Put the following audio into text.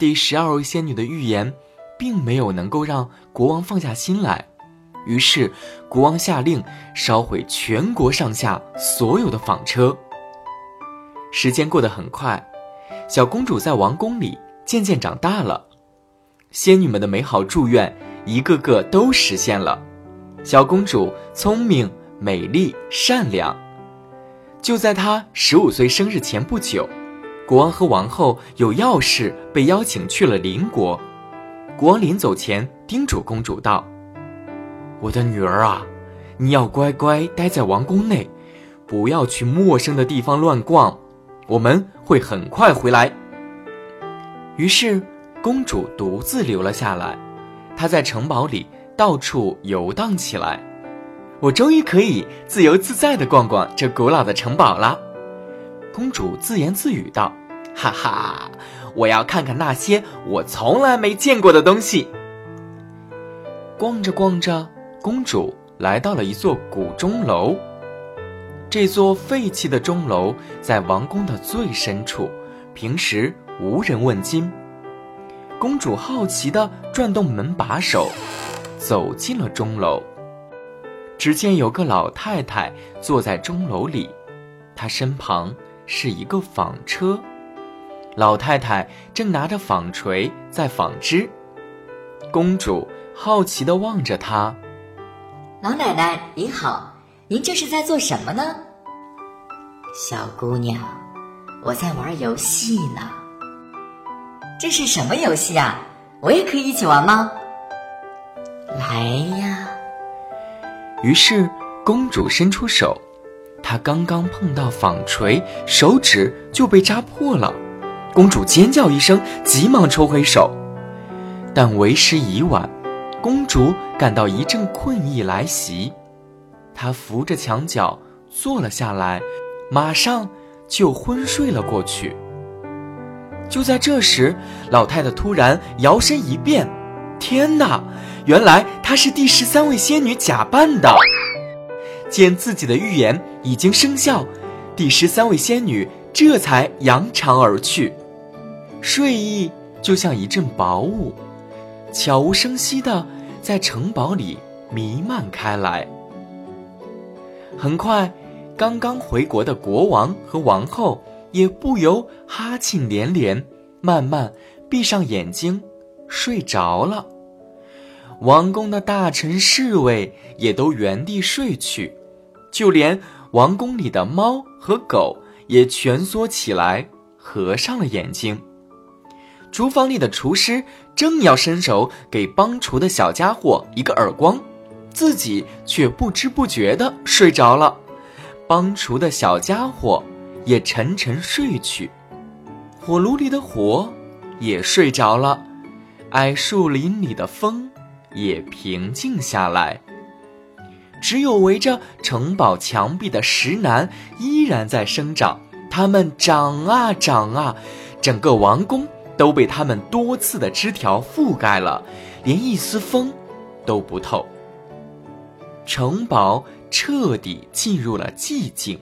第十二位仙女的预言，并没有能够让国王放下心来。于是，国王下令烧毁全国上下所有的纺车。时间过得很快，小公主在王宫里渐渐长大了，仙女们的美好祝愿一个个都实现了。小公主聪明、美丽、善良。就在她十五岁生日前不久，国王和王后有要事被邀请去了邻国。国王临走前叮嘱公主道。我的女儿啊，你要乖乖待在王宫内，不要去陌生的地方乱逛。我们会很快回来。于是，公主独自留了下来。她在城堡里到处游荡起来。我终于可以自由自在地逛逛这古老的城堡了。公主自言自语道：“哈哈，我要看看那些我从来没见过的东西。”逛着逛着。公主来到了一座古钟楼。这座废弃的钟楼在王宫的最深处，平时无人问津。公主好奇地转动门把手，走进了钟楼。只见有个老太太坐在钟楼里，她身旁是一个纺车，老太太正拿着纺锤在纺织。公主好奇地望着她。老奶奶您好，您这是在做什么呢？小姑娘，我在玩游戏呢。这是什么游戏啊？我也可以一起玩吗？来呀！于是公主伸出手，她刚刚碰到纺锤，手指就被扎破了。公主尖叫一声，急忙抽回手，但为时已晚。公主感到一阵困意来袭，她扶着墙角坐了下来，马上就昏睡了过去。就在这时，老太太突然摇身一变，天哪！原来她是第十三位仙女假扮的。见自己的预言已经生效，第十三位仙女这才扬长而去，睡意就像一阵薄雾。悄无声息地在城堡里弥漫开来。很快，刚刚回国的国王和王后也不由哈欠连连，慢慢闭上眼睛睡着了。王宫的大臣侍卫也都原地睡去，就连王宫里的猫和狗也蜷缩起来，合上了眼睛。厨房里的厨师正要伸手给帮厨的小家伙一个耳光，自己却不知不觉地睡着了。帮厨的小家伙也沉沉睡去，火炉里的火也睡着了，矮树林里的风也平静下来。只有围着城堡墙壁的石楠依然在生长，它们长啊长啊，整个王宫。都被它们多刺的枝条覆盖了，连一丝风都不透。城堡彻底进入了寂静。